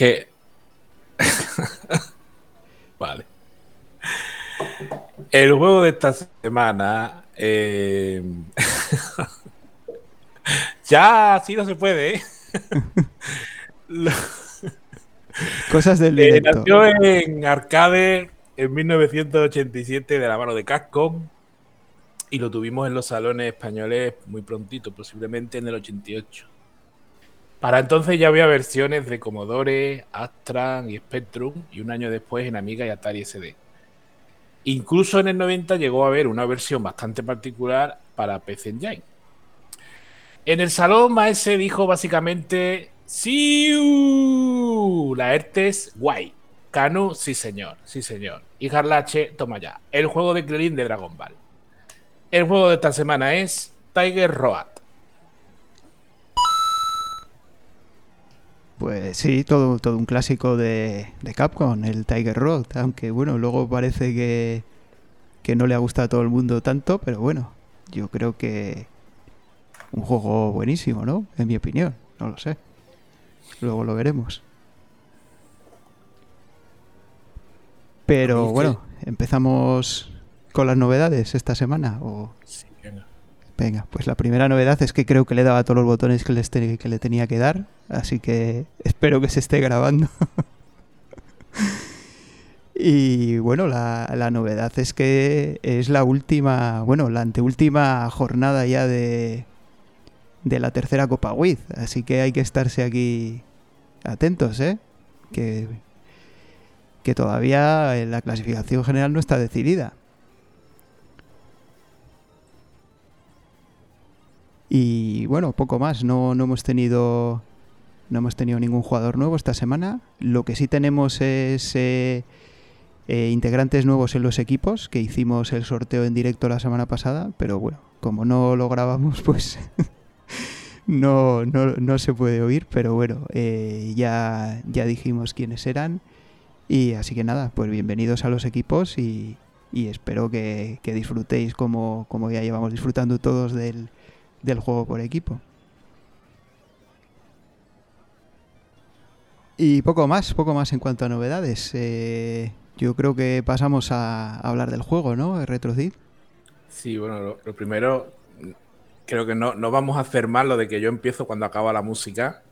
Que. vale. El juego de esta semana. Eh, ya, así no se puede. ¿eh? Cosas del Eh, directo. nació en arcade en 1987 de la mano de Capcom y lo tuvimos en los salones españoles muy prontito, posiblemente en el 88. Para entonces ya había versiones de Commodore, Astra y Spectrum y un año después en Amiga y Atari SD. Incluso en el 90 llegó a haber una versión bastante particular para PC Engine. En el salón Maese dijo básicamente ¡Siu! La ERTES, guay. Kanu, sí señor, sí señor. Y Harlache, toma ya. El juego de Krillin de Dragon Ball. El juego de esta semana es Tiger Road. Pues sí, todo, todo un clásico de, de Capcom, el Tiger Road. Aunque bueno, luego parece que, que no le ha gustado a todo el mundo tanto, pero bueno, yo creo que un juego buenísimo, ¿no? En mi opinión, no lo sé. Luego lo veremos. Pero bueno, empezamos con las novedades esta semana. O... Sí, venga. Pues la primera novedad es que creo que le daba todos los botones que le, tenía que dar, así que espero que se esté grabando. y bueno, la, novedad es que es la última, bueno, la anteúltima jornada ya de, de la tercera Copa WIZ, así que hay que estarse aquí atentos, ¿eh? Que, que todavía la clasificación general no está decidida. Y bueno, poco más. No, no hemos tenido. No hemos tenido ningún jugador nuevo esta semana. Lo que sí tenemos es eh, eh, integrantes nuevos en los equipos, que hicimos el sorteo en directo la semana pasada, pero bueno, como no lo grabamos, pues no, no, no se puede oír, pero bueno, eh, ya, ya dijimos quiénes eran. Y así que nada, pues bienvenidos a los equipos y, y espero que, que disfrutéis como, como ya llevamos disfrutando todos del, del juego por equipo. Y poco más, poco más en cuanto a novedades. Eh, yo creo que pasamos a hablar del juego, ¿no? Retrocid. Sí, bueno, lo, primero, creo que no, no vamos a hacer mal lo de que yo empiezo cuando acaba la música,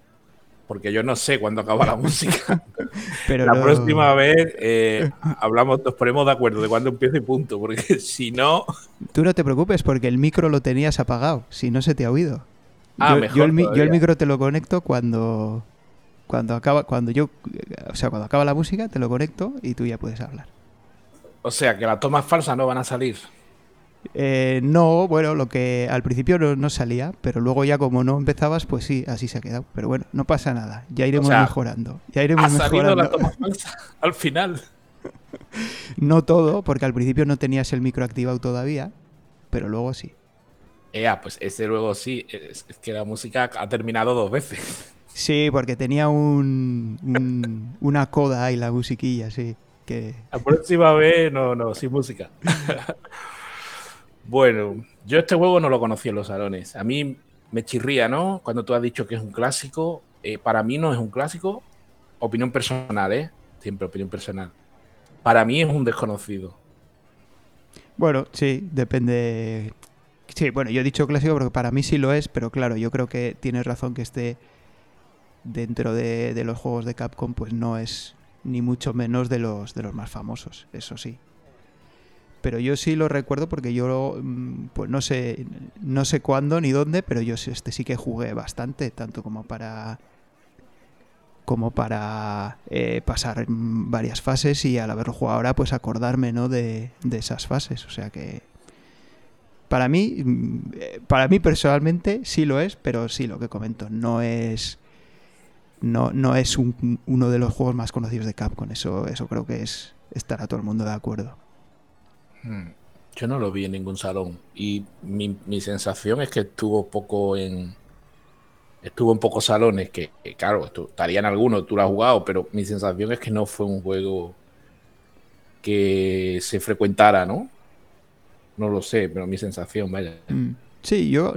porque yo no sé cuándo acaba la música. Pero la próxima vez eh, hablamos, nos ponemos de acuerdo de cuándo empieza y punto, porque si no, Tú no te preocupes porque el micro lo tenías apagado, si no se te ha oído. Ah, yo, mejor yo el, yo el micro te lo conecto cuando cuando acaba cuando yo o sea, cuando acaba la música te lo conecto y tú ya puedes hablar. o sea, que las tomas falsas no van a salir. Eh, no, bueno, lo que al principio no, no salía, pero luego ya como no empezabas, pues sí, así se ha quedado. Pero bueno, no pasa nada, ya iremos sea, mejorando. Ya iremos Ha salido mejorando. la toma falsa al final. No todo, porque al principio no tenías el micro activado todavía, pero luego sí. Ea, pues ese luego sí, es, es que la música ha terminado dos veces. Sí, porque tenía un, un- una coda ahí la musiquilla, sí. Que La próxima vez, no, no, sin música. bueno, yo este juego no lo conocí en los salones. A mí me chirría, ¿no? Cuando tú has dicho que es un clásico. Eh, para mí no es un clásico. Opinión personal, ¿eh? Siempre opinión personal. Para mí es un desconocido. Bueno, sí, depende. Sí, bueno, yo he dicho clásico porque para mí sí lo es, pero claro, yo creo que tienes razón que esté dentro de, de los juegos de Capcom, pues no es ni mucho menos de los de los más famosos, eso sí. Pero yo sí lo recuerdo porque yo, mm, pues no sé, no sé cuándo ni dónde, pero yo este sí que jugué bastante, tanto como para como para eh, pasar en varias fases y al haberlo jugado ahora, pues acordarme ¿no? de, de esas fases. O sea que para mí, mm, eh, para mí personalmente sí lo es, pero sí lo que comento, no es no, no es un- uno de los juegos más conocidos de Capcom. Eso, eso creo que es estará todo el mundo de acuerdo. Yo no lo vi en ningún salón. Y mi, mi sensación es que estuvo poco en. Estuvo en pocos salones, que, que, claro, estarían algunos, tú lo has jugado, pero mi sensación es que no fue un juego que se frecuentara, ¿no? No lo sé, pero mi sensación, vaya. Mm. Sí, yo,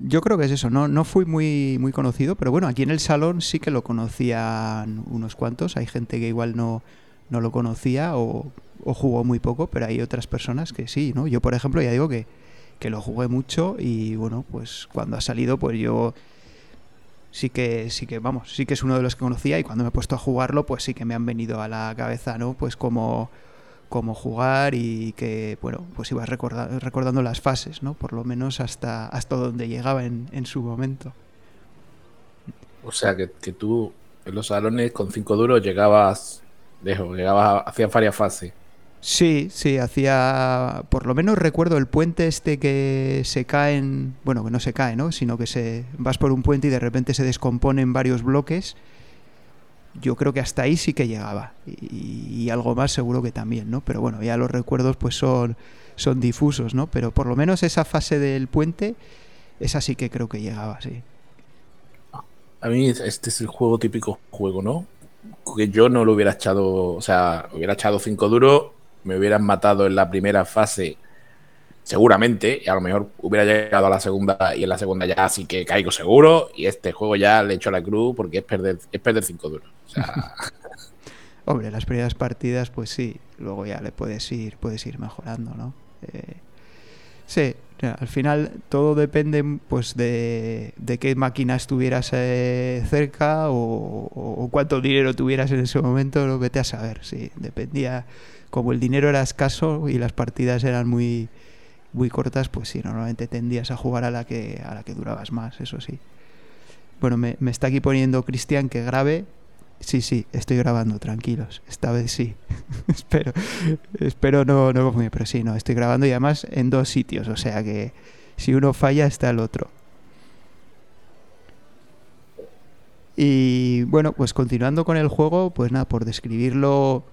yo creo que es eso. No, no fui muy, muy conocido, pero bueno, aquí en el salón sí que lo conocían unos cuantos. Hay gente que igual no, no lo conocía o, o jugó muy poco, pero hay otras personas que sí, ¿no? Yo, por ejemplo, ya digo que, que lo jugué mucho y bueno, pues cuando ha salido, pues yo sí que, sí que, vamos, sí que es uno de los que conocía y cuando me he puesto a jugarlo, pues sí que me han venido a la cabeza, ¿no? Pues como, como jugar y que, bueno, pues ibas recordando las fases, ¿no? Por lo menos hasta, hasta donde llegaba en, en su momento. O sea, que, que, tú en los salones con cinco duros llegabas lejos, llegabas, hacías varias fases. Sí, sí, hacía. Por lo menos recuerdo el puente este que se caen. Bueno, que no se cae, ¿no? Sino que se vas por un puente y de repente se descompone en varios bloques. Yo creo que hasta ahí sí que llegaba. Y, algo más seguro que también, ¿no? Pero bueno, ya los recuerdos pues son, son difusos, ¿no? Pero por lo menos esa fase del puente, esa sí que creo que llegaba, sí. A mí este es el juego típico juego, ¿no? Que yo no lo hubiera echado, o sea, hubiera echado cinco duros me hubieran matado en la primera fase, seguramente, y a lo mejor hubiera llegado a la segunda y en la segunda ya sí que caigo seguro, y este juego ya le echo la cruz porque es perder, es perder cinco duros. Hombre, las primeras partidas, pues sí, luego ya le puedes ir, puedes ir mejorando, ¿no? Eh, sí, al final todo depende pues de, de qué máquina estuvieras eh, cerca o, o, cuánto dinero tuvieras en ese momento, lo vete a saber, sí, dependía como el dinero era escaso y las partidas eran muy, muy cortas, pues sí, normalmente tendías a jugar a la que, a la que durabas más, eso sí. Bueno, me, me está aquí poniendo Cristian que grabe. Sí, sí, estoy grabando, tranquilos. Esta vez sí. espero espero no, no pero sí, no, estoy grabando y además en dos sitios, o sea que si uno falla está el otro. Y bueno, pues continuando con el juego, pues nada, por describirlo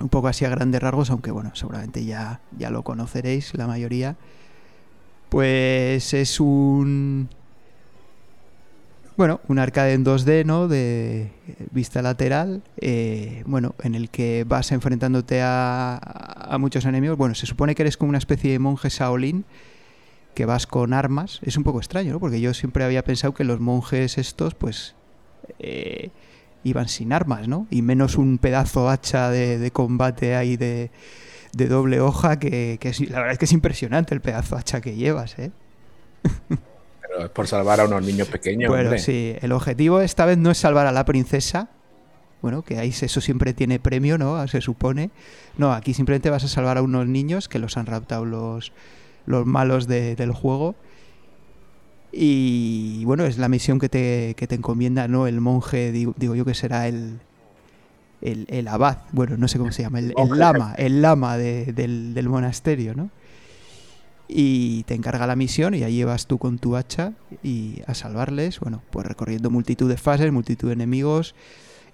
un poco así a grandes rasgos, aunque bueno, seguramente ya, ya lo conoceréis la mayoría. Pues es un. Bueno, un arcade en 2D, ¿no? De vista lateral. Eh, bueno, en el que vas enfrentándote a, a, muchos enemigos. Bueno, se supone que eres como una especie de monje Shaolin que vas con armas. Es un poco extraño, ¿no? Porque yo siempre había pensado que los monjes estos, pues. Eh, iban sin armas, ¿no? Y menos un pedazo hacha de, combate ahí de, doble hoja que, la verdad es que es impresionante el pedazo hacha que llevas, ¿eh? Pero es por salvar a unos niños pequeños. Bueno, sí, el objetivo esta vez no es salvar a la princesa, bueno, que ahí eso siempre tiene premio, ¿no? Se supone. No, aquí simplemente vas a salvar a unos niños que los han raptado los, los malos del juego y bueno, es la misión que te, que te encomienda, ¿no? El monje, digo, digo yo que será el, el, el, abad, bueno, no sé cómo se llama, el, el lama, el lama de, del, del, monasterio, ¿no? Y te encarga la misión y ahí llevas tú con tu hacha y a salvarles, bueno, pues recorriendo multitud de fases, multitud de enemigos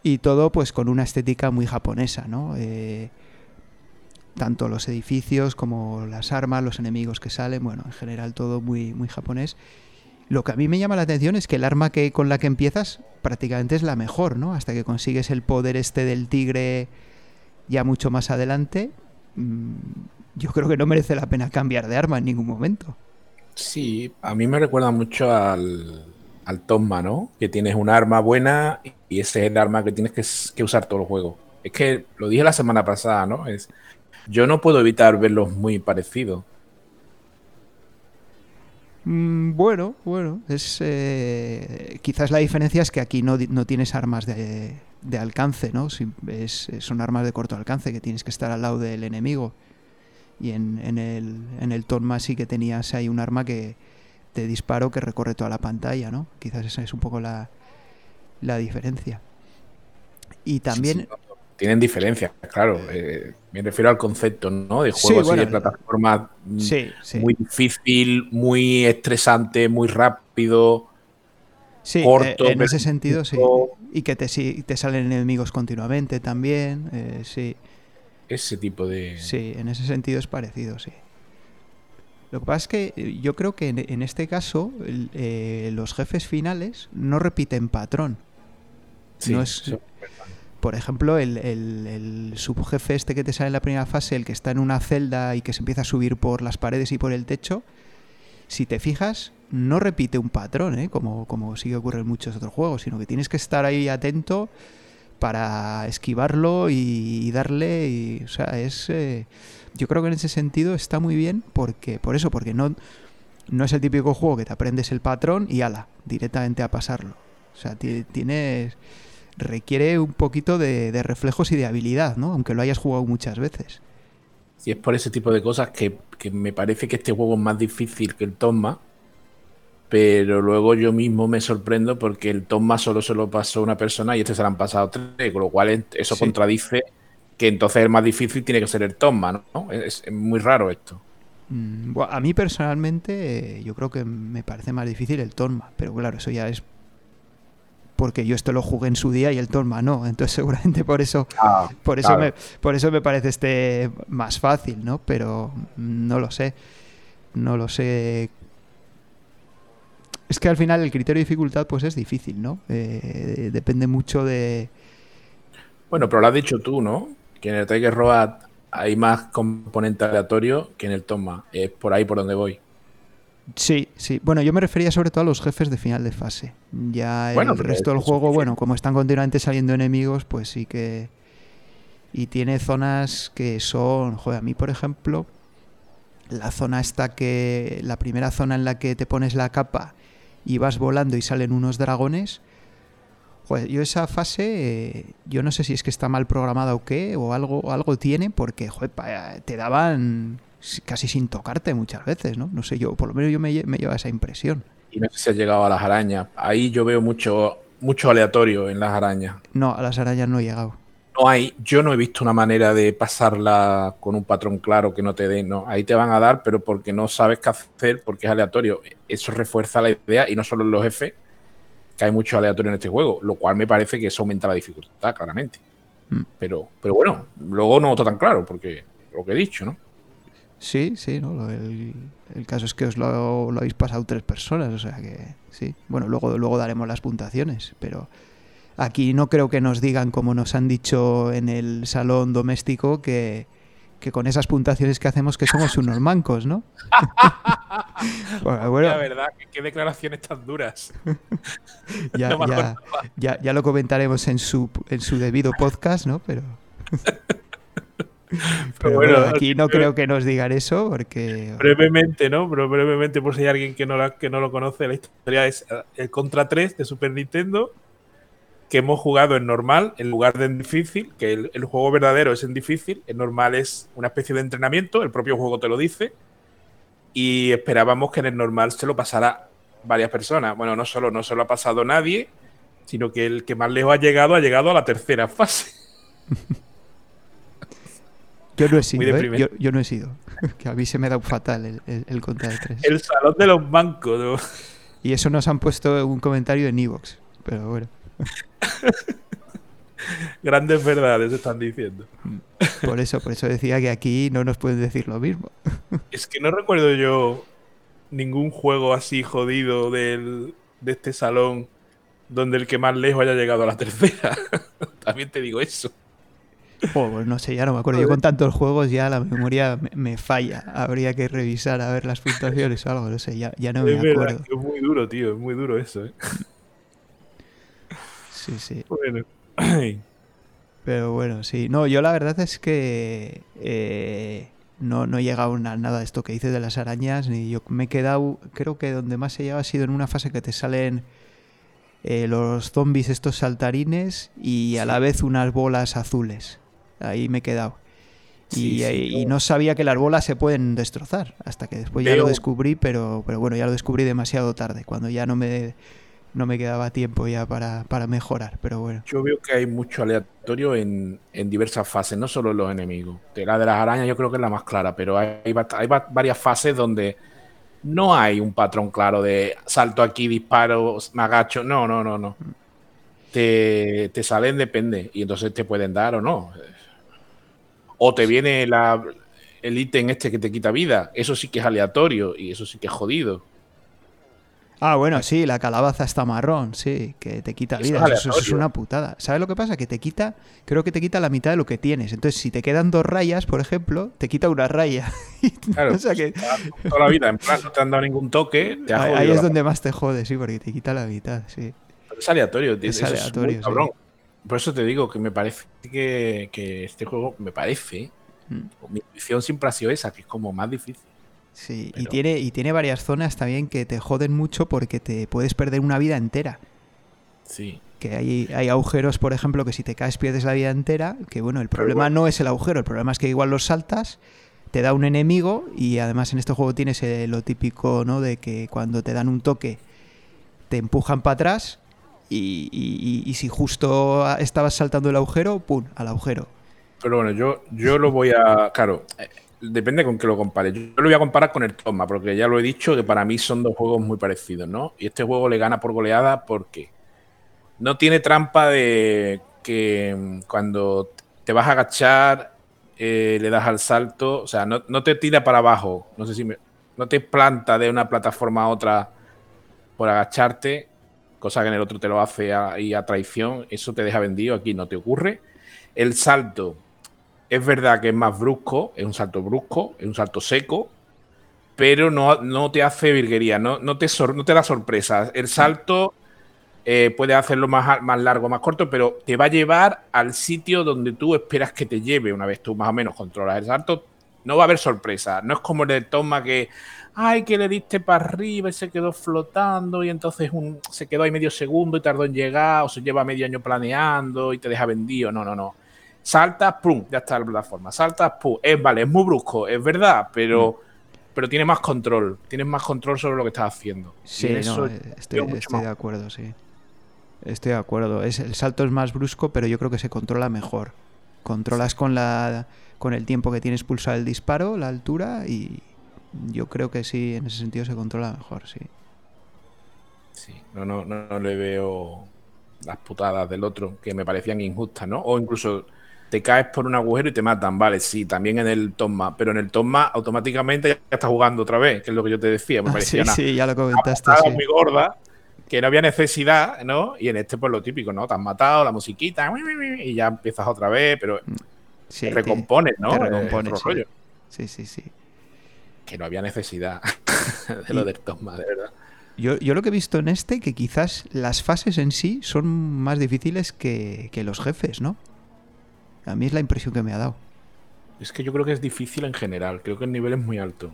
y todo pues con una estética muy japonesa, ¿no? Eh, tanto los edificios como las armas, los enemigos que salen, bueno, en general todo muy, muy japonés lo que a mí me llama la atención es que el arma que con la que empiezas prácticamente es la mejor, ¿no? Hasta que consigues el poder este del tigre ya mucho más adelante, mm, yo creo que no merece la pena cambiar de arma en ningún momento. Sí, a mí me recuerda mucho al, al ¿no? Que tienes un arma buena y ese es el arma que tienes que, que usar todo el juego. Es que lo dije la semana pasada, ¿no? Es, yo no puedo evitar verlos muy parecidos. Mm, bueno, bueno, es eh, quizás la diferencia es que aquí no, no tienes armas de, de alcance, ¿no? Es, son armas de corto alcance que tienes que estar al lado del enemigo. Y en, en el, en el Tonma sí que tenías ahí un arma que te disparo que recorre toda la pantalla, ¿no? Quizás esa es un poco la, la diferencia. Y también... Sí, sí, tienen diferencias, claro. Eh, me refiero al concepto, ¿no? De juego Sí, bueno, así de plataforma mm, Sí, sí. muy difícil, muy estresante, muy rápido. Sí, corto, eh, en ese sentido sí. Y que te, te salen enemigos continuamente también, eh, sí. Ese tipo de. Sí, en ese sentido es parecido, sí. Lo que pasa es que eh, yo creo que en, en este caso eh, los jefes finales no repiten patrón. Sí, no es- Por ejemplo, el, el- subjefe este que te sale en la primera fase, el que está en una celda y que se empieza a subir por las paredes y por el techo, si te fijas, no repite un patrón, ¿eh? como, como sí que ocurre en muchos otros juegos, sino que tienes que estar ahí atento para esquivarlo y, darle. Y, o sea, es. Eh, yo creo que en ese sentido está muy bien porque. Por eso, porque no, no es el típico juego que te aprendes el patrón y ala, directamente a pasarlo. O sea, tienes. Requiere un poquito de, de reflejos y de habilidad, ¿no? Aunque lo hayas jugado muchas veces. Y es por ese tipo de cosas que, que me parece que este juego es más difícil que el Toma pero luego yo mismo me sorprendo porque el Toma solo se lo pasó una persona y este se lo han pasado tres, con lo cual eso contradice que entonces el más difícil tiene que ser el Toma, ¿no? Es, muy raro esto. Mm, a mí personalmente yo creo que me parece más difícil el Toma, pero claro, eso ya es porque yo esto lo jugué en su día y el Toma no, entonces seguramente por eso ah, por eso me, por eso me parece este más fácil, ¿no? Pero no lo sé. No lo sé es que al final el criterio de dificultad pues es difícil, ¿no? Eh, depende mucho de... Bueno, pero lo has dicho tú, ¿no? Que en el Tiger Road hay más componente aleatorio que en el Toma. Es por ahí por donde voy. Sí, sí. Bueno, yo me refería sobre todo a los jefes de final de fase. Ya el resto del juego, bueno, como están continuamente saliendo enemigos, pues sí que... Y tiene zonas que son... Joder, a mí, por ejemplo, la zona esta que... La primera zona en la que te pones la capa y vas volando y salen unos dragones. Pues yo esa fase, yo no sé si es que está mal programada o qué, o algo, algo tiene, porque joder, te daban casi sin tocarte muchas veces, ¿no? No sé, yo, por lo menos yo me, me lleva esa impresión. Y no sé si has llegado a las arañas. Ahí yo veo mucho, mucho aleatorio en las arañas. No, a las arañas no he llegado no hay, yo no he visto una manera de pasarla con un patrón claro que no te dé, no, ahí te van a dar, pero porque no sabes qué hacer, porque es aleatorio. Eso refuerza la idea, y no solo en los jefes, que hay mucho aleatorio en este juego, lo cual me parece que eso aumenta la dificultad, claramente. Mm. Pero, pero bueno, luego no está tan claro, porque lo que he dicho, ¿no? Sí, sí, ¿no? El, caso es que os lo, lo, habéis pasado tres personas, o sea que sí. Bueno, luego, luego daremos las puntuaciones, pero Aquí no creo que nos digan, como nos han dicho en el salón doméstico, que, con esas puntuaciones que hacemos que somos unos mancos, ¿no? bueno, La verdad, qué declaraciones tan duras. ya, ya, lo comentaremos en su, en su debido podcast, ¿no? Pero... Pero bueno, aquí no creo que nos digan eso porque... Brevemente, ¿no? Pero brevemente, por si hay alguien que no, que no lo conoce, la historia es el Contra 3 de Super Nintendo que hemos jugado en normal en lugar de en difícil, que el, juego verdadero es en difícil, en normal es una especie de entrenamiento, el propio juego te lo dice, y esperábamos que en el normal se lo pasara varias personas. Bueno, no solo no se lo ha pasado nadie, sino que el que más lejos ha llegado ha llegado a la tercera fase. Yo no he sido, ¿eh? yo, no he sido. Que a mí se me da un fatal el, el, el de tres. El salón de los bancos. Y eso nos han puesto un comentario en Evox. Pero bueno. Grandes verdades están diciendo. Por eso, por eso decía que aquí no nos pueden decir lo mismo. Es que no recuerdo yo ningún juego así jodido de este salón donde el que más lejos haya llegado a la tercera. También te digo eso. No sé, ya no me acuerdo. Yo con tantos juegos ya la memoria me, falla. Habría que revisar a ver las puntuaciones o algo, no sé, ya, no me acuerdo. es muy duro, tío, es muy duro eso. ¿eh? Sí, sí. Pero bueno, sí. No, yo la verdad es que eh, no, no he llegado a nada de esto que dices de las arañas, ni yo me he quedado, creo que donde más he llegado ha sido en una fase que te salen eh, los zombies estos saltarines y a la vez unas bolas azules. Ahí me he quedado. y, no sabía que las bolas se pueden destrozar, hasta que después ya lo descubrí, pero, pero bueno, ya lo descubrí demasiado tarde, cuando ya no me no me quedaba tiempo ya para, mejorar, pero bueno. Yo veo que hay mucho aleatorio en, diversas fases, no solo en los enemigos. La de las arañas yo creo que es la más clara, pero hay, hay varias fases donde no hay un patrón claro de salto aquí, disparo, me agacho. No, no, no, no. Te, te salen, depende, y entonces te pueden dar o no. O te viene la, el ítem este que te quita vida, eso sí que es aleatorio y eso sí que es jodido. Ah, bueno, sí, la calabaza está marrón, sí, que te quita vida. Eso, es una putada. ¿Sabes lo que pasa? Que te quita, creo que te quita la mitad de lo que tienes. Entonces, si te quedan dos rayas, por ejemplo, te quita una raya. Claro, o sea que... toda la vida, en plan, no te han dado ningún toque. ahí, es donde más te jode, sí, porque te quita la mitad, sí. es aleatorio, tío. Es aleatorio, cabrón. Por eso te digo que me parece que, este juego, me parece, mm. mi visión siempre ha sido esa, que es como más difícil. Sí, y, tiene, y tiene varias zonas también que te joden mucho porque te puedes perder una vida entera. Sí. Que hay, hay agujeros, por ejemplo, que si te caes pierdes la vida entera. Que bueno, el problema no es el agujero, el problema es que igual los saltas, te da un enemigo y además en este juego tienes eh, lo típico, ¿no? De que cuando te dan un toque te empujan para atrás y, si justo estabas saltando el agujero, ¡pum! al agujero. Pero bueno, yo, yo lo voy a. Claro, depende con qué lo compare. Yo lo voy a comparar con el Toma, porque ya lo he dicho que para mí son dos juegos muy parecidos, ¿no? Y este juego le gana por goleada porque no tiene trampa de que mm, cuando te vas a agachar eh, le das al salto, o sea, no, te tira para abajo, no sé si me, no te planta de una plataforma a otra por agacharte, cosa que en el otro te lo hace y a traición, eso te deja vendido, aquí no te ocurre. El salto es verdad que es más brusco, es un salto brusco, es un salto seco, pero no, no te hace virguería, no, no, te, no te da sorpresas. El salto eh, puede hacerlo más, más largo, más corto, pero te va a llevar al sitio donde tú esperas que te lleve una vez tú más o menos controlas el salto. No va a haber sorpresa. No es como el de Toma que, ay, que le diste para arriba y se quedó flotando y entonces un, se quedó ahí medio segundo y tardó en llegar o se lleva medio año planeando y te deja vendido. No, no, no saltas, pum, ya está la plataforma. Saltas, pum. Es, vale, es muy brusco, es verdad, pero, mm. pero tiene más control. Tienes más control sobre lo que estás haciendo. Sí, no, estoy, de acuerdo, sí. Estoy de acuerdo. Es, el salto es más brusco, pero yo creo que se controla mejor. Controlas con la con el tiempo que tienes pulsado el disparo, la altura, y yo creo que sí, en ese sentido se controla mejor, sí. Sí, no, no, no le veo las putadas del otro que me parecían injustas, ¿no? O incluso te caes por un agujero y te matan, vale, sí, también en el Tomma, pero en el Tomma automáticamente ya estás jugando otra vez, que es lo que yo te decía, me ah, parecía sí, sí, ya lo comentaste. Sí. muy gorda, que no había necesidad, ¿no? Y en este, pues lo típico, ¿no? Te has matado, la musiquita, y ya empiezas otra vez, pero sí, te recompones, ¿no? Te sí. sí, sí, Que no había necesidad de lo del Tomma, de verdad. Yo, yo, lo que he visto en este, que quizás las fases en sí son más difíciles que, que los jefes, ¿no? A mí es la impresión que me ha dado. Es que yo creo que es difícil en general. Creo que el nivel es muy alto.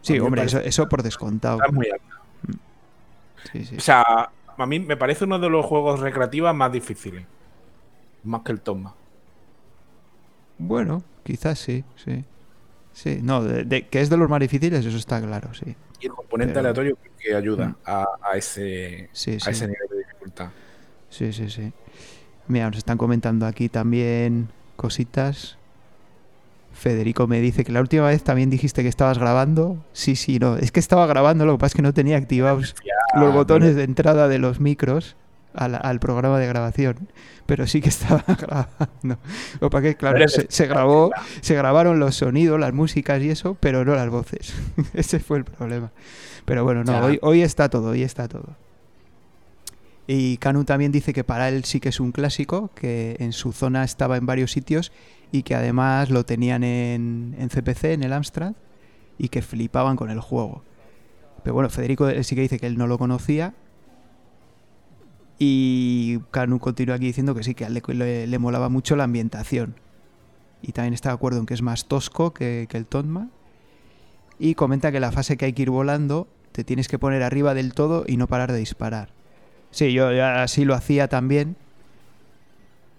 Sí, hombre, eso, por descontado. Es muy alto. Mm. O sea, a mí me parece uno de los juegos recreativos más difíciles. Más que el Toma. Bueno, quizás sí, sí. Sí, no, de, que es de los más difíciles, eso está claro, sí. Y el componente aleatorio que ayuda mm. a, ese, a ese nivel de dificultad. Sí, sí, sí. Mira, nos están comentando aquí también cositas. Federico me dice que la última vez también dijiste que estabas grabando. Sí, sí, no. Es que estaba grabando, lo que pasa es que no tenía activados los botones de entrada de los micros al, programa de grabación. Pero sí que estaba grabando. Lo que que, claro, se, grabó, se grabaron los sonidos, las músicas y eso, pero no las voces. Ese fue el problema. Pero bueno, no, hoy, hoy está todo, hoy está todo. Y Canu también dice que para él sí que es un clásico, que en su zona estaba en varios sitios y que además lo tenían en, en CPC, en el Amstrad, y que flipaban con el juego. Pero bueno, Federico sí que dice que él no lo conocía. Y Canu continúa aquí diciendo que sí, que a él le, molaba mucho la ambientación. Y también está de acuerdo en que es más tosco que, que el Tonma. Y comenta que la fase que hay que ir volando te tienes que poner arriba del todo y no parar de disparar. Sí, yo así lo hacía también.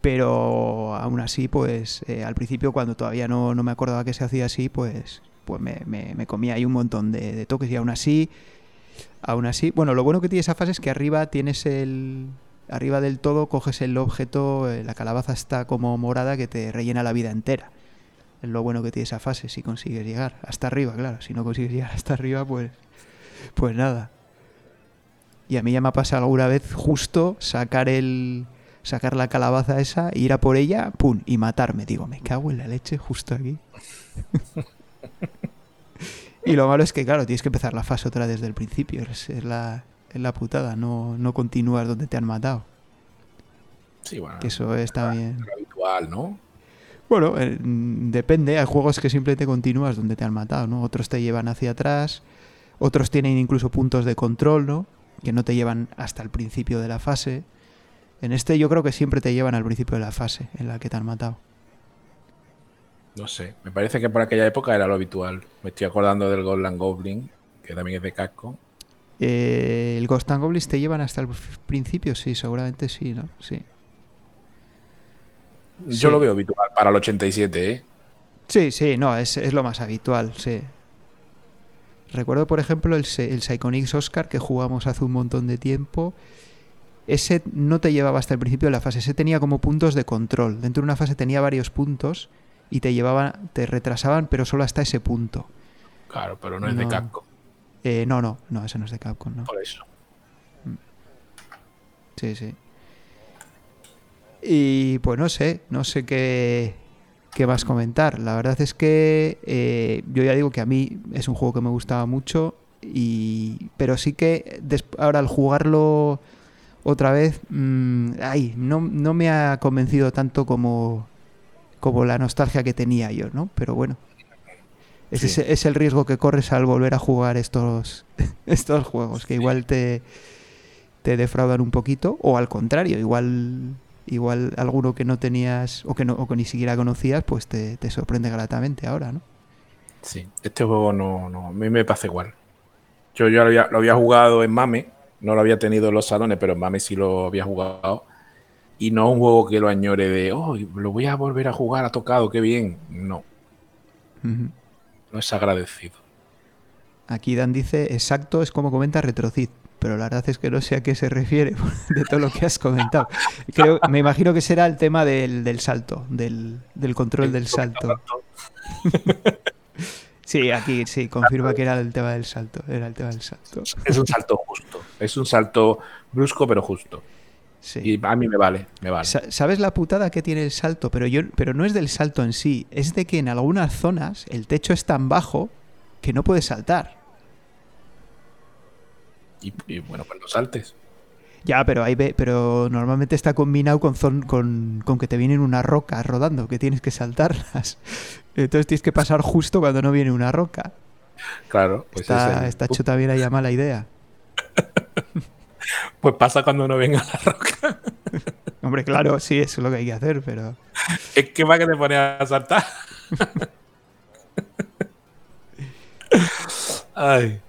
Pero aún así, pues eh, al principio cuando todavía no, me acordaba que se hacía así, pues, pues me, me, comía ahí un montón de, toques y aún así, aún así, bueno, lo bueno que tiene esa fase es que arriba tienes el, arriba del todo coges el objeto, eh, la calabaza está como morada que te rellena la vida entera. Es lo bueno que tiene esa fase, si consigues llegar hasta arriba, claro. Si no consigues llegar hasta arriba, pues, pues nada. Y a mí ya me ha pasado alguna vez justo sacar el sacar la calabaza esa, ir a por ella, pum, y matarme. Digo, me cago en la leche justo aquí. Y lo malo es que, claro, tienes que empezar la fase otra desde el principio. Es, es la, es la putada. No, no continúas donde te han matado. Sí, bueno. Que eso es también. Lo habitual, ¿no? Bueno, eh, depende. Hay juegos que simplemente continúas donde te han matado, ¿no? Otros te llevan hacia atrás. Otros tienen incluso puntos de control, ¿no? Que no te llevan hasta el principio de la fase. En este yo creo que siempre te llevan al principio de la fase en la que te han matado. No sé. Me parece que por aquella época era lo habitual. Me estoy acordando del Golden Goblin, que también es de casco. Eh, el Ghost and Goblins te llevan hasta el principio, sí, seguramente sí, ¿no? Sí. Yo Sí. lo veo habitual para el 87, ¿eh? Sí, sí, no, es, es lo más habitual, sí. Recuerdo, por ejemplo, el, el Psychonix Oscar que jugamos hace un montón de tiempo. Ese no te llevaba hasta el principio de la fase, ese tenía como puntos de control. Dentro de una fase tenía varios puntos y te llevaban, te retrasaban, pero solo hasta ese punto. Claro, pero no es de casco. Eh, no, no, no, ese no es de Capcom, no. Por eso. Sí, sí. Y pues no sé, no sé qué, qué más comentar. La verdad es que eh, yo ya digo que a mí es un juego que me gustaba mucho, y, pero sí que ahora al jugarlo otra vez, mm, ay, no, no me ha convencido tanto como, como la nostalgia que tenía yo, ¿no? Pero bueno. Ese Sí. es, es el riesgo que corres al volver a jugar estos, estos juegos, que igual te, te defraudan un poquito, o al contrario, igual igual alguno que no tenías o que no o que ni siquiera conocías, pues te, te sorprende gratamente ahora, ¿no? Sí, este juego no, no, a mí me pasa igual. Yo ya lo había, lo había jugado en Mame, no lo había tenido en los salones, pero en Mame sí lo había jugado. Y no un juego que lo añore de, oh, lo voy a volver a jugar, ha tocado, qué bien. No, no es agradecido. Aquí Dan dice, exacto, es como comenta Retrocid, pero la verdad es que no sé a qué se refiere de todo lo que has comentado. Creo, me imagino que será el tema del, del salto, del, del control del salto. Sí, aquí sí, confirma que era el tema del salto, era el tema del salto. Es un salto justo, es un salto brusco pero justo. Sí. Y a mí me vale, me vale. Sa- ¿Sabes la putada que tiene el salto? Pero, yo, pero no es del salto en sí, es de que en algunas zonas el techo es tan bajo que no puedes saltar. Y, y bueno, pues no saltes. Ya, pero ahí ve, pero normalmente está combinado con, zon- con, con que te vienen unas rocas rodando, que tienes que saltarlas. Entonces tienes que pasar justo cuando no viene una roca. Claro, pues, está está hecho también ahí a mala idea. pues pasa cuando no venga la roca. Hombre, claro, sí, eso es lo que hay que hacer, pero... Es que va que te pones a saltar. Ay.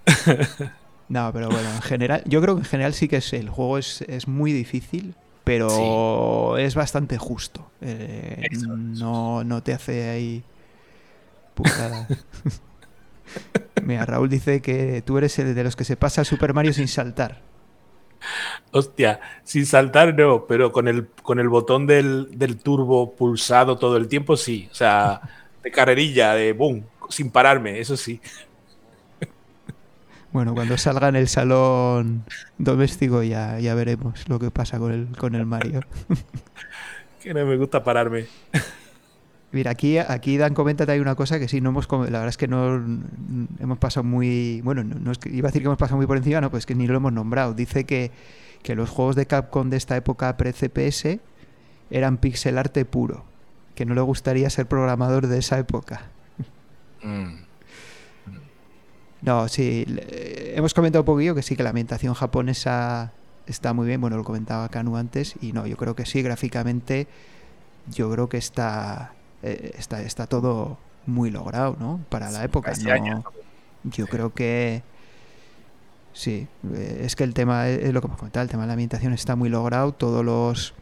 No, pero bueno, en general, yo creo que en general sí que es el juego es, es muy difícil, pero es bastante justo. Eh, Eso, no, no te hace ahí putada. Mira, Raúl dice que tú eres el de los que se pasa Super Mario sin saltar. Hostia, sin saltar no, pero con el, con el botón del, del turbo pulsado todo el tiempo sí. O sea, de carrerilla, de boom, sin pararme, eso sí. Bueno, cuando salga en el salón doméstico ya, ya veremos lo que pasa con el, con el Mario. Que no me gusta pararme. Mira, aquí, aquí Dan comenta hay una cosa que sí, no hemos la verdad es que no n- hemos pasado muy, bueno, no, no es que, iba a decir que hemos pasado muy por encima, no, pues que ni lo hemos nombrado. Dice que, que los juegos de Capcom de esta época pre-CPS eran pixel arte puro, que no le gustaría ser programador de esa época. Mm. No, sí, hemos comentado un poquillo que sí, que la ambientación japonesa está muy bien, bueno, lo comentaba Kanu antes, y no, yo creo que sí, gráficamente, yo creo que está, eh, está, está todo muy logrado, ¿no? Para la época, no- años. yo creo que sí, eh, es que el tema es es lo que hemos comentado, el tema de la ambientación está muy logrado, todos los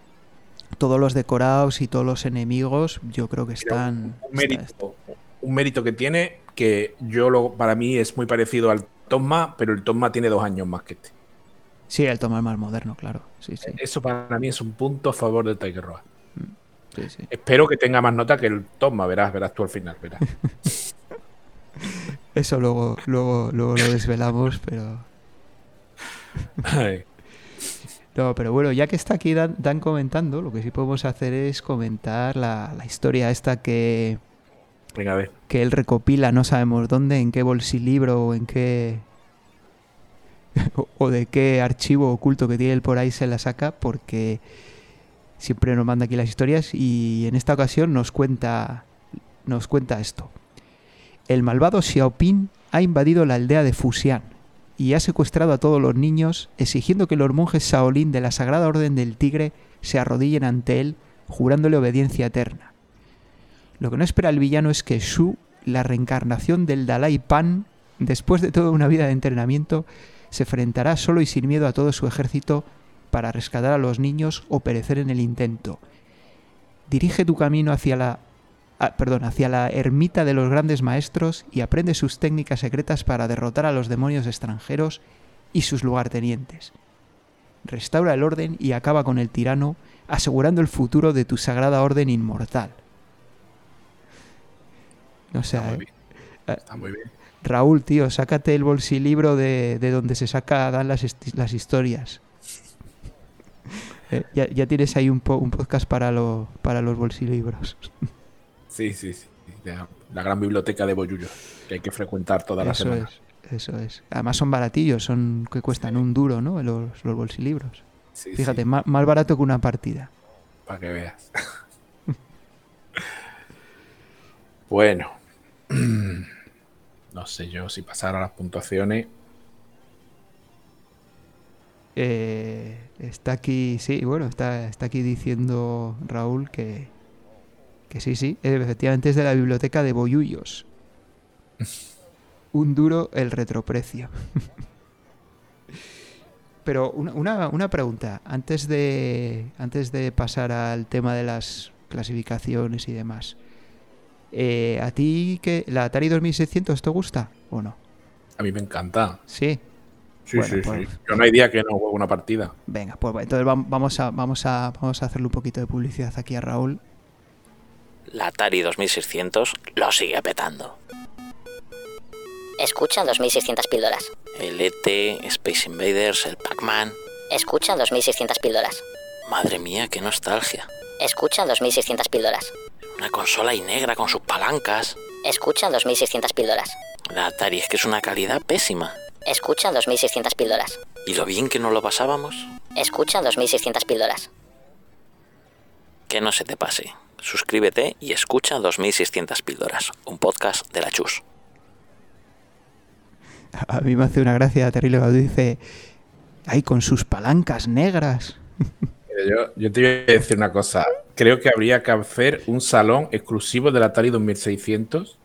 todos los decorados y todos los enemigos, yo creo que están un, está- mérito, un mérito que tiene que yo lo, para mí es muy parecido al Tomma, pero el Tomma tiene dos años más que este. Sí, el toma más moderno, claro. Sí, sí, Eso para mí es un punto a favor del Tiger Road. Sí, sí. Espero que tenga más nota que el Tomma, verás, verás tú al final, verás. Eso luego, luego, luego lo desvelamos, pero. No, pero bueno, ya que está aquí Dan, Dan comentando, lo que sí podemos hacer es comentar la, la historia esta que, Venga, a ver. que él recopila, no sabemos dónde, en qué bolsilibro o en qué. o de qué archivo oculto que tiene él por ahí se la saca, porque siempre nos manda aquí las historias y en esta ocasión nos cuenta, nos cuenta esto. El malvado Xiaoping ha invadido la aldea de Fuxian y ha secuestrado a todos los niños, exigiendo que los monjes Shaolin de la Sagrada Orden del Tigre se arrodillen ante él, jurándole obediencia eterna. Lo que no espera el villano es que Shu, la reencarnación del Dalai Pan, después de toda una vida de entrenamiento, se enfrentará solo y sin miedo a todo su ejército para rescatar a los niños o perecer en el intento. Dirige tu camino hacia la ah, perdón, hacia la ermita de los grandes maestros y aprende sus técnicas secretas para derrotar a los demonios extranjeros y sus lugartenientes. Restaura el orden y acaba con el tirano, asegurando el futuro de tu sagrada orden inmortal. O Está sea, muy eh, eh, Está muy bien. Raúl, tío, sácate el bolsilibro de, de donde se sacan las, las historias. Eh, ya, ya tienes ahí un, po- un podcast para, lo- para los bolsilibros. Sí, sí, sí. La, la gran biblioteca de Boyullo, que hay que frecuentar todas las Eso semanas. es, eso es. Además son baratillos, son que cuestan un duro, ¿no? Los, los bolsilibros. Sí, Fíjate, sí, ma- más barato que una partida. para que veas. bueno. No sé yo si pasar a las puntuaciones. Eh, está aquí, sí, bueno, está, está aquí diciendo Raúl que, que sí, sí, eh, efectivamente es de la biblioteca de Boyullos. Un duro el retroprecio. Pero una, una, una pregunta, antes de, antes de pasar al tema de las clasificaciones y demás. Eh, ¿A ti que la Atari 2600 te gusta o no? A mí me encanta. Sí. Sí, Bueno, sí, pues- sí. Yo no hay día que no juego una partida. Venga, pues entonces vam- vamos a, vamos a, vamos a hacerle un poquito de publicidad aquí a Raúl. La Atari 2600 lo sigue petando. Escucha 2600 píldoras. El ET, Space Invaders, el Pac-Man. Escucha 2600 píldoras. Madre mía, qué nostalgia. Escucha 2600 píldoras. Una consola y negra con sus palancas. Escucha 2600 píldoras. La Atari es que es una calidad pésima. Escucha 2600 píldoras. ¿Y lo bien que no lo pasábamos? Escucha 2600 píldoras. Que no se te pase. Suscríbete y escucha 2600 píldoras, un podcast de la Chus. A mí me hace una gracia terrible cuando dice, ay, con sus palancas negras. Yo, yo te voy a decir una cosa. Creo que habría que hacer un salón exclusivo del Atari 2600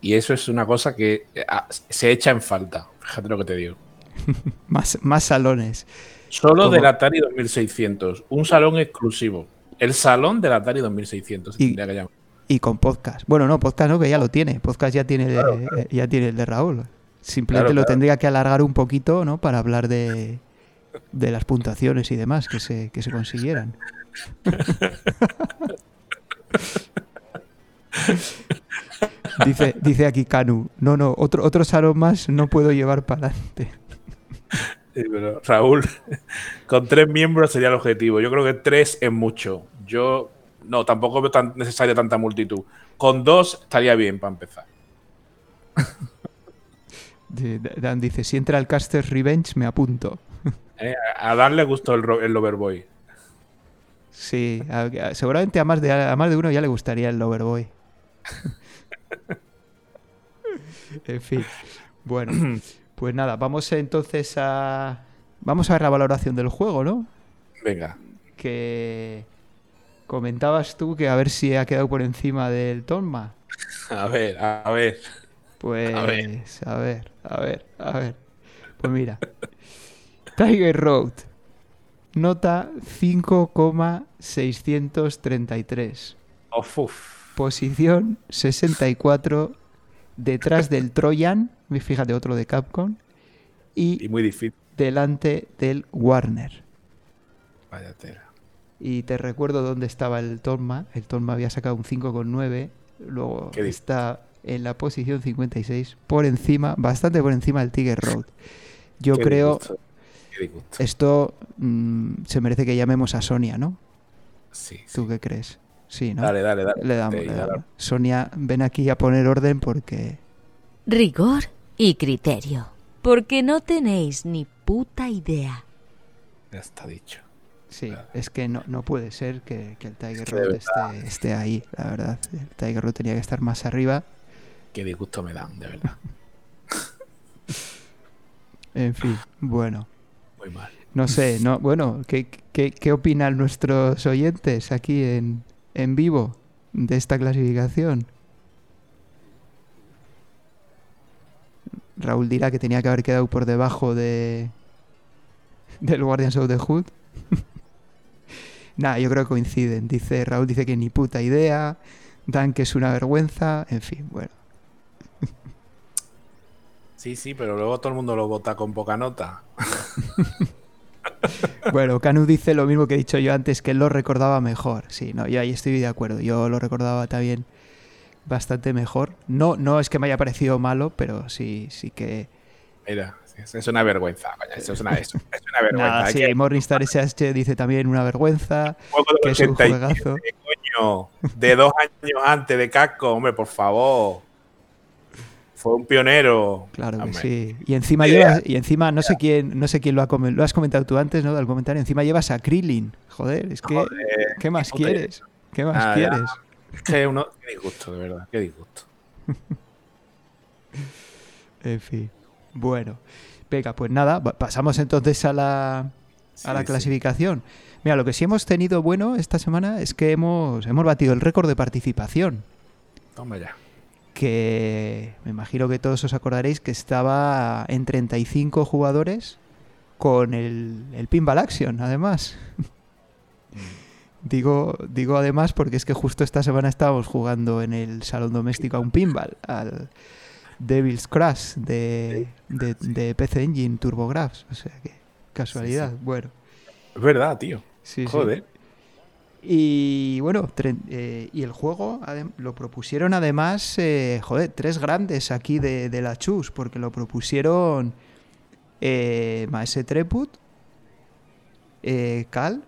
y eso es una cosa que eh, ah, se echa en falta. Fíjate lo que te digo. Más, más salones. Solo ¿Cómo? del Atari 2600. Un salón exclusivo. El salón del Atari 2600. se Y- que llamar. Y con podcast. Bueno, no, podcast no, que ya lo tiene. Podcast ya tiene, Claro, eh, ya tiene el de Raúl. Simplemente Claro, lo tendría que alargar un poquito, ¿no? Para hablar de, de las puntuaciones y demás que se, que se consiguieran. dice, dice aquí Canu, no, no, otro, otro salón más no puedo llevar para adelante. Sí, pero, Raúl, con tres miembros sería el objetivo. Yo creo que tres es mucho. Yo no, tampoco veo tan necesaria tanta multitud. Con dos estaría bien para empezar. Dan dice, si entra el Caster Revenge me apunto. ¿eh? A Dan le gustó el, el Loverboy. Sí, a- a- seguramente a más, de, a más de uno ya le gustaría el Loverboy. en fin, bueno, pues nada, vamos entonces a... Vamos a ver la valoración del juego, ¿no? Venga. Que comentabas tú que a ver si ha quedado por encima del Tonma. A ver, a ver. Pues A a ver. ver, a ver, a ver, Pues mira, Tiger Road, nota 5,633. Uf, uf. Posición 64 detrás del Trojan, fíjate otro de Capcom, Y y muy difícil. delante del Warner. Vaya tela. Y te recuerdo dónde estaba el Tonma. El Tonma había sacado un 5,9. Luego está en la posición 56, por encima, bastante por encima del Tiger Road. Yo Qué creo, disgusto, disgusto. esto mm, se merece que llamemos a Sonia, ¿no? Sí, sí. ¿Tú qué crees? Sí, ¿no? Dale, dale, dale. Le damos, le dale. damos. Sonia, ven aquí a poner orden porque... Rigor y criterio. Porque no tenéis ni puta idea. Ya está dicho. Sí, es que no, no puede ser que, que el Tiger que Road esté, esté ahí, la verdad. El Tiger Road tenía que estar más arriba. Qué disgusto me dan, de verdad. En fin, bueno. Muy mal. No sé, no, bueno, ¿qué, qué, qué opinan nuestros oyentes aquí en, en vivo de esta clasificación? Raúl dirá que tenía que haber quedado por debajo de del Guardians of the Hood. Nada, yo creo que coinciden. Dice Raúl dice que ni puta idea, Dan que es una vergüenza, en fin, bueno. Sí, sí, pero luego todo el mundo lo vota con poca nota. Bueno, Canu dice lo mismo que he dicho yo antes, que él lo recordaba mejor. Sí, no, yo ahí estoy de acuerdo. Yo lo recordaba también bastante mejor. No, no es que me haya parecido malo, pero sí, sí que. Mira, es, una vergüenza. Eso es una, eso, es una vergüenza. Nada, sí, que- Morningstar SH dice también una vergüenza, un juego del que es un 87, juegazo. coño, de dos años antes de Casco, hombre, por favor. Fue un pionero. Claro que sí. Y encima idea. llevas, y encima no sé quién, no sé quién lo ha comentado, lo has comentado tú antes, ¿no? Del comentario. Encima llevas a Krillin. Joder, es que Joder, ¿qué más quieres? ¿Qué más Ah, quieres? Es que uno. Qué disgusto, de verdad, qué disgusto. En fin. Bueno. Venga, pues nada, pasamos entonces a la, a Sí, la sí. clasificación. Mira, lo que sí hemos tenido bueno esta semana es que hemos, hemos batido el récord de participación. Toma ya. Que me imagino que todos os acordaréis que estaba en 35 jugadores con el, el Pinball Action, además. digo, digo además porque es que justo esta semana estábamos jugando en el salón doméstico a un pinball, al Devil's Crash de, de, de PC Engine TurboGrafx. O sea que, casualidad. Bueno, Es verdad, tío. sí. Joder. Y bueno, eh, y el juego lo propusieron además, eh, joder, tres grandes aquí de, de la Chus, porque lo propusieron eh, Maese Treput, eh, Cal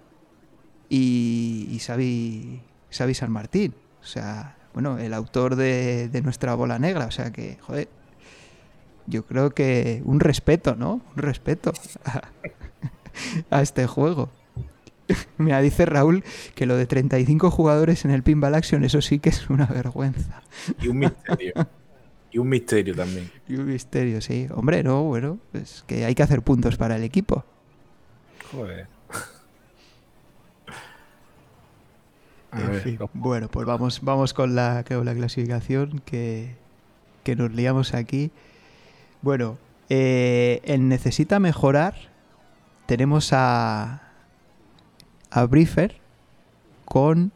y, y Xavi, San Martín. O sea, bueno, el autor de, de nuestra bola negra. O sea que, joder, yo creo que un respeto, ¿no? Un respeto a este juego. Mira, dice Raúl que lo de 35 jugadores en el Pinball Action, eso sí que es una vergüenza. Y un misterio. y un misterio también. Y un misterio, sí. Hombre, no, bueno, es que hay que hacer puntos para el equipo. Joder. A En ver, fin, lo- Bueno, pues vamos, vamos con la, con la clasificación que, que nos liamos aquí. Bueno, eh, en Necesita Mejorar tenemos a, a Briefer con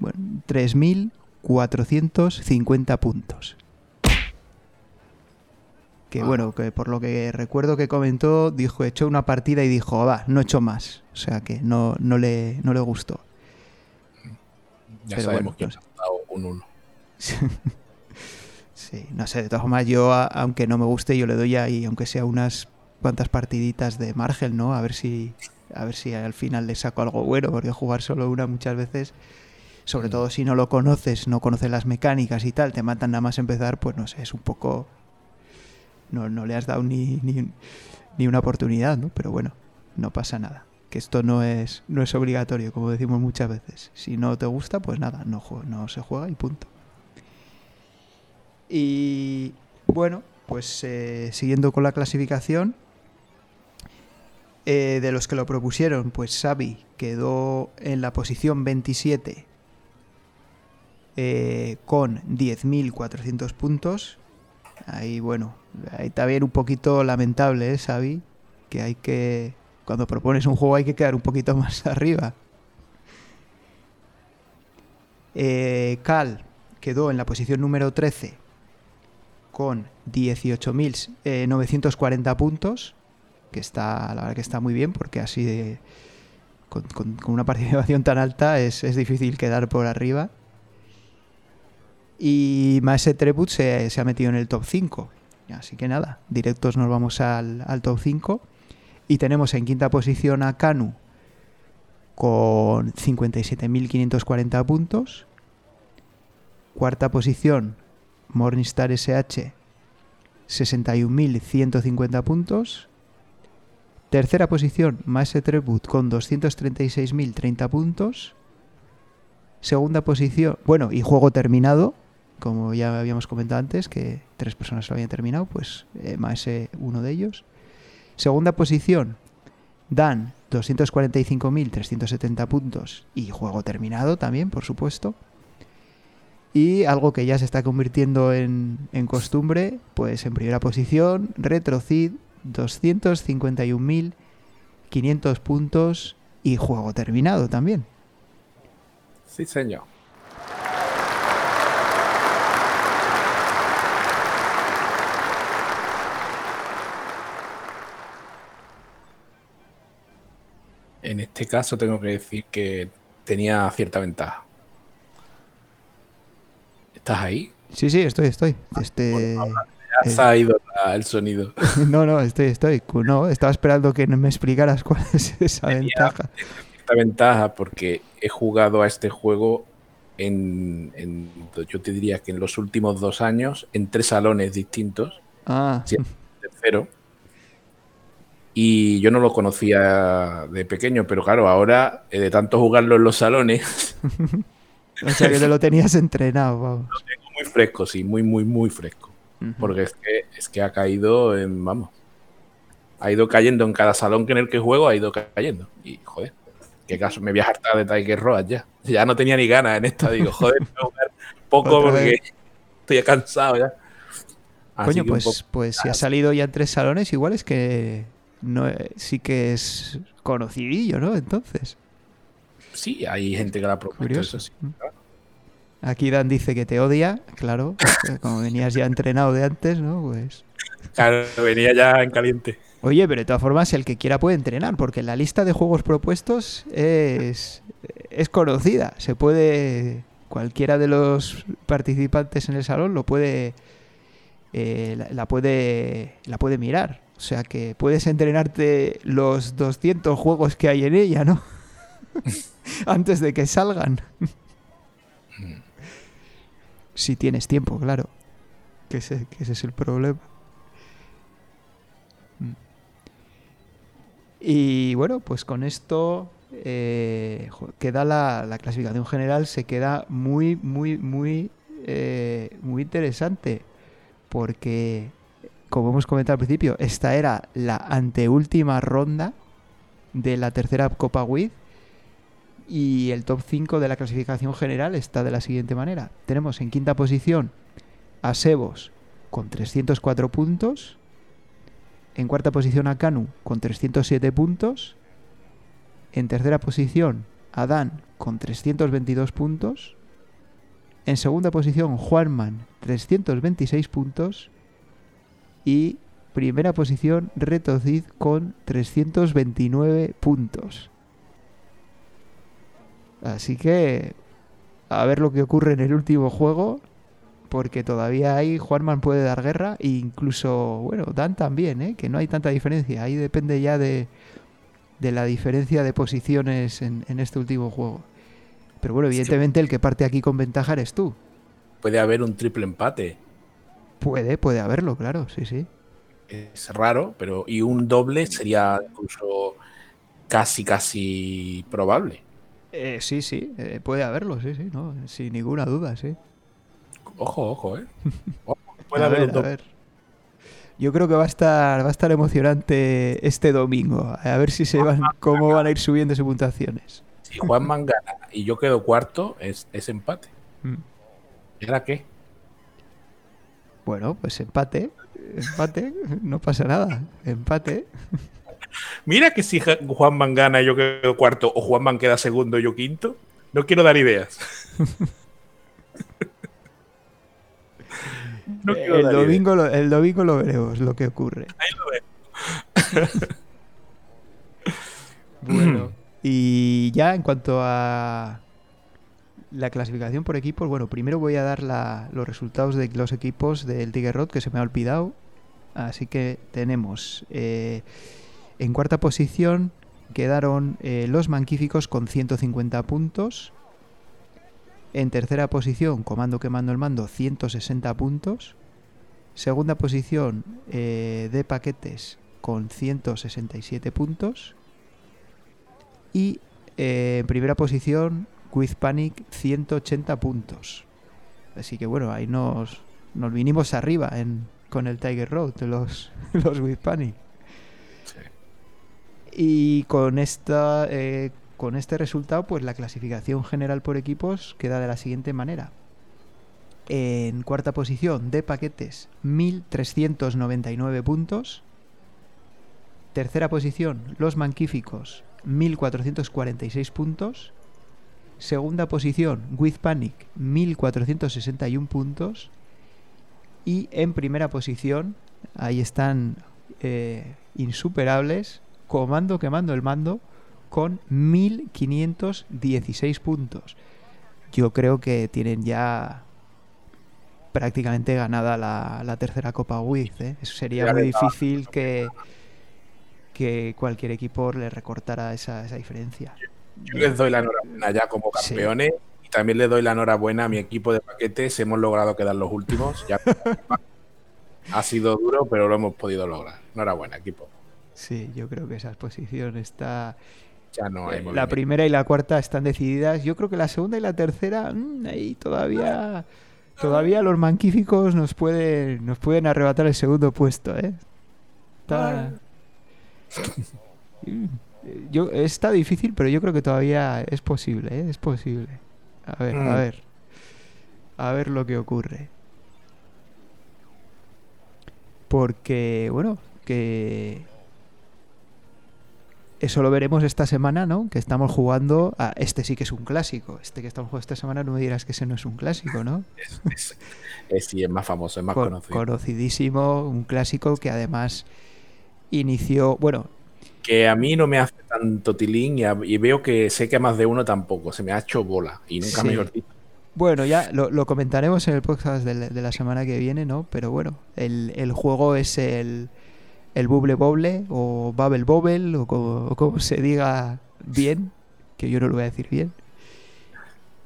bueno, 3.450 puntos. Que Ah. bueno, que por lo que recuerdo que comentó, dijo, echó una partida y dijo, va, no he hecho más. O sea que no, no, le, no le gustó. ya pero sabemos bueno, quién no sé. ha dado un 1. Sí, no sé, de todas formas yo, aunque no me guste, yo le doy ahí, aunque sea unas cuantas partiditas de margen, ¿no? A ver si a ver si al final le saco algo bueno, porque jugar solo una muchas veces, sobre Mm. todo si no lo conoces, no conoces las mecánicas y tal, te matan nada más empezar, pues no sé, es un poco... No, no le has dado ni, ni, ni una oportunidad, ¿no? Pero bueno, no pasa nada. Que esto no es, no es obligatorio, como decimos muchas veces. Si no te gusta, pues nada, no, no se juega y punto. Y bueno, pues eh, siguiendo con la clasificación, eh, de los que lo propusieron, pues Xavi quedó en la posición 27 eh, con 10.400 puntos. Ahí, bueno, ahí también un poquito lamentable, ¿eh, Xavi? Que hay que, cuando propones un juego hay que quedar un poquito más arriba. Eh, Cal quedó en la posición número 13 con 18.940 puntos, que está, la verdad que está muy bien, porque así con una participación tan alta es, es difícil quedar por arriba. Y Maese Treput se, se ha metido en el top 5. Así que nada, directos nos vamos al, al top 5. Y tenemos en quinta posición a Kanu con 57.540 puntos. Cuarta posición, Morningstar SH, 61.150 puntos. Tercera posición, Maese Tribut con 236.030 puntos. Segunda posición, bueno, y juego terminado, como ya habíamos comentado antes, que tres personas lo habían terminado, pues eh, Maese uno de ellos. Segunda posición, Dan, 245.370 puntos y juego terminado también, por supuesto. Y algo que ya se está convirtiendo en, en costumbre, pues en primera posición, Retrocid, 251.500 puntos y juego terminado también. Sí, señor. En este caso tengo que decir que tenía cierta ventaja. ¿Estás ahí? Sí, sí, estoy, estoy. Este... Ya se ha ido la- el sonido. No, no, estoy, estoy. No, estaba esperando que me explicaras cuál es esa Tenía- ventaja. Esta ventaja porque he jugado a este juego en, en- yo te diría que en los últimos dos años en tres salones distintos, Ah, Sí. tercero. Y yo no lo conocía de pequeño, pero claro, ahora eh, de tanto jugarlo en los salones, o sea que te lo tenías entrenado, vamos. muy fresco, sí, muy, muy, muy fresco. Porque es que, es que ha caído en, vamos, ha ido cayendo en cada salón que en el que juego, ha ido cayendo. Y joder, qué caso, me voy a hartar de Tiger Road ya. Ya no tenía ni ganas en esta, digo, joder, voy a jugar poco porque estoy cansado ya. Así Coño, pues, poco- pues si ha salido ya en tres salones, igual es que no eh, sí que es conocidillo, ¿no? Entonces. sí, hay gente que la ha propuesto, Curioso. eso sí. Aquí Dan dice que te odia, claro. eh, Como venías ya entrenado de antes, ¿no? Pues. Claro, venía ya en caliente. Oye, pero de todas formas, el que quiera puede entrenar, porque la lista de juegos propuestos es, es conocida. Se puede. Cualquiera de los participantes en el salón lo puede. eh, la, la puede. La puede mirar. O sea que puedes entrenarte los 200 juegos que hay en ella, ¿no? Antes de que salgan. Si tienes tiempo, claro. Que ese, que ese es el problema. Mm. Y bueno, pues con esto eh, queda la, la clasificación general, se queda muy, muy, muy, eh, muy interesante. Porque, como hemos comentado al principio, esta era la anteúltima ronda de la tercera Copa WID. Y el top 5 de la clasificación general está de la siguiente manera. Tenemos en quinta posición a Sebos con 304 puntos. En cuarta posición a Kanu con 307 puntos. En tercera posición a Dan con 322 puntos. En segunda posición Juanman 326 puntos. Y primera posición Retocid con 329 puntos. Así que a ver lo que ocurre en el último juego porque todavía ahí Juanman puede dar guerra e incluso, bueno, Dan también, ¿eh? que no hay tanta diferencia. Ahí depende ya de, de la diferencia de posiciones en, en este último juego. Pero bueno, evidentemente el que parte aquí con ventaja eres tú. Puede haber un triple empate. Puede, puede haberlo, claro, sí, sí. Es raro, pero y un doble sería incluso casi, casi probable. Eh, sí, sí, eh, puede haberlo, sí, sí, no, sin ninguna duda, sí. Ojo, ojo, ¿eh? Ojo, puede a haber ver, un a doble. ver. Yo creo que va a estar, va a estar emocionante este domingo. A ver si se van, cómo van a ir subiendo sus puntuaciones. Si Juanman gana y yo quedo cuarto, es, es empate. Mm. ¿Y ahora qué? Bueno, pues empate, empate, no pasa nada, empate. Mira que si Ja- Juanman gana y yo quedo cuarto o Juanman queda segundo y yo quinto, no quiero dar ideas. No quiero el, dar ideas. domingo lo, el domingo lo veremos, lo que ocurre. Ahí lo ves. Bueno, y ya en cuanto a la clasificación por equipos, bueno, primero voy a dar la- los resultados de los equipos del Tiger Road que se me ha olvidado. Así que tenemos eh, en cuarta posición quedaron eh, los Manquíficos con 150 puntos. En tercera posición, Comando Quemando el Mando, 160 puntos. Segunda posición eh, de Paquetes con 167 puntos. Y eh, en primera posición, With Panic, 180 puntos. Así que bueno, ahí nos, nos vinimos arriba con el Tiger Road, los, los With Panic. Y con esta eh, con este resultado, pues la clasificación general por equipos queda de la siguiente manera. En cuarta posición de paquetes, 1.399 puntos. Tercera posición, los manquíficos, 1.446 puntos. Segunda posición, With Panic, 1.461 puntos. Y en primera posición, ahí están eh, insuperables, Comando Quemando el Mando, con 1.516 puntos. Yo creo que tienen ya prácticamente ganada la, la tercera Copa Wiz. ¿eh? Eso sería muy difícil que, que cualquier equipo le recortara esa, esa diferencia. Yo les doy la enhorabuena ya como campeones sí. y también les doy la enhorabuena a mi equipo de paquetes. Hemos logrado quedar los últimos. Ya ha sido duro, pero lo hemos podido lograr. Enhorabuena, equipo. Sí, yo creo que esa exposición está. Ya no hay eh, la primera y la cuarta están decididas. Yo creo que la segunda y la tercera, mmm, ahí todavía. Todavía los manquíficos nos pueden, nos pueden arrebatar el segundo puesto, ¿eh? Está... Yo, está difícil, pero yo creo que todavía es posible, ¿eh? Es posible. A ver, mm. a ver. A ver lo que ocurre. Porque, bueno, que eso lo veremos esta semana, ¿no? Que estamos jugando a este sí que es un clásico. Este que estamos jugando esta semana no me dirás que ese no es un clásico, ¿no? Es, es, es sí, es más famoso, es más Con, conocido. Conocidísimo, un clásico que además inició, bueno, que a mí no me hace tanto tilín y, a, y, veo que sé que a más de uno tampoco. Se me ha hecho bola y nunca Sí. mejor dicho. Bueno, ya lo, lo comentaremos en el podcast de, de la semana que viene, ¿no? Pero bueno, el, el juego es el, el Bubble Bobble o Bubble Bobble o como, o como se diga bien, que yo no lo voy a decir bien.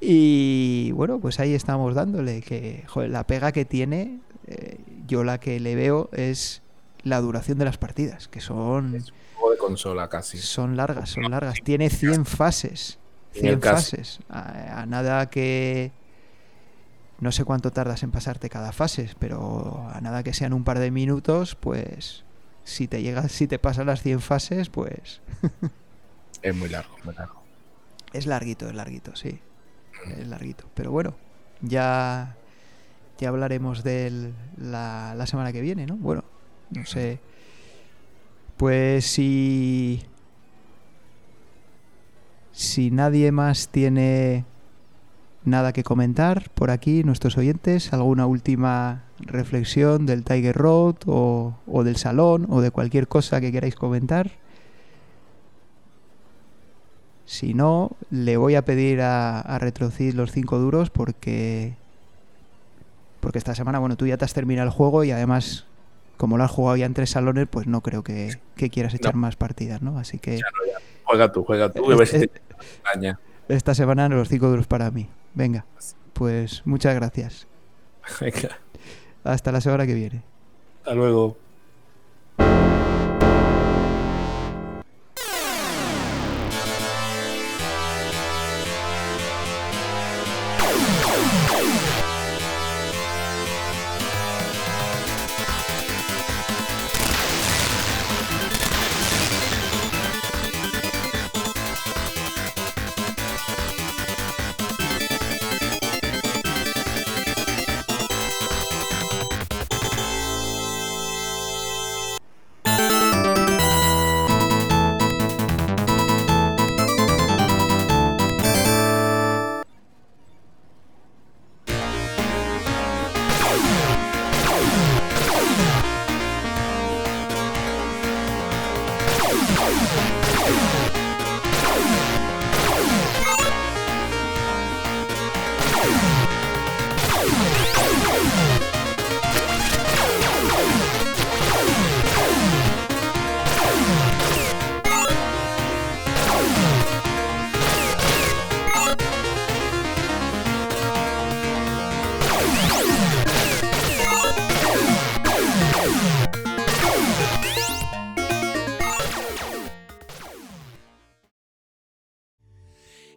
Y bueno, pues ahí estamos dándole que joder, la pega que tiene, eh, yo la que le veo es la duración de las partidas, que son Es un juego de consola casi. son largas, son largas. Tiene 100 fases. Ni el 100 caso. fases. A, a nada que. No sé cuánto tardas en pasarte cada fase, pero a nada que sean un par de minutos, pues. Si te llegas, si te pasan las 100 fases, pues. Es muy largo, muy largo. Es larguito, es larguito, sí. Es larguito. Pero bueno, ya. Ya hablaremos de él la, la semana que viene, ¿no? Bueno, no sé. Pues si. Si nadie más tiene nada que comentar por aquí, nuestros oyentes, alguna última reflexión del Tiger Road o, o del salón o de cualquier cosa que queráis comentar. Si no, le voy a pedir a, a Retrocid los 5 duros porque. Porque esta semana, bueno, tú ya te has terminado el juego y además, como lo has jugado ya en tres salones, pues no creo que, que quieras echar No. más partidas, ¿no? Así que Ya no, ya. Juega tú, juega tú, Eh, te daña. esta semana los 5 duros para mí. Venga, pues muchas gracias. Venga, Hasta la semana que viene. hasta luego.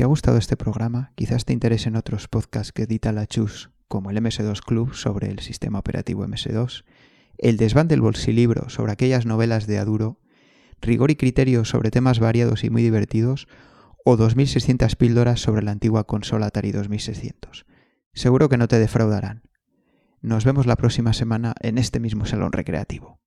Te ha gustado este programa, quizás te interesen otros podcasts que edita la Chus, como el MS2 Club sobre el sistema operativo MS2, el Desván del Bolsilibro sobre aquellas novelas de Aduro, Rigor y Criterio sobre temas variados y muy divertidos, o 2600 píldoras sobre la antigua consola Atari 2600. Seguro que no te defraudarán. Nos vemos la próxima semana en este mismo salón recreativo.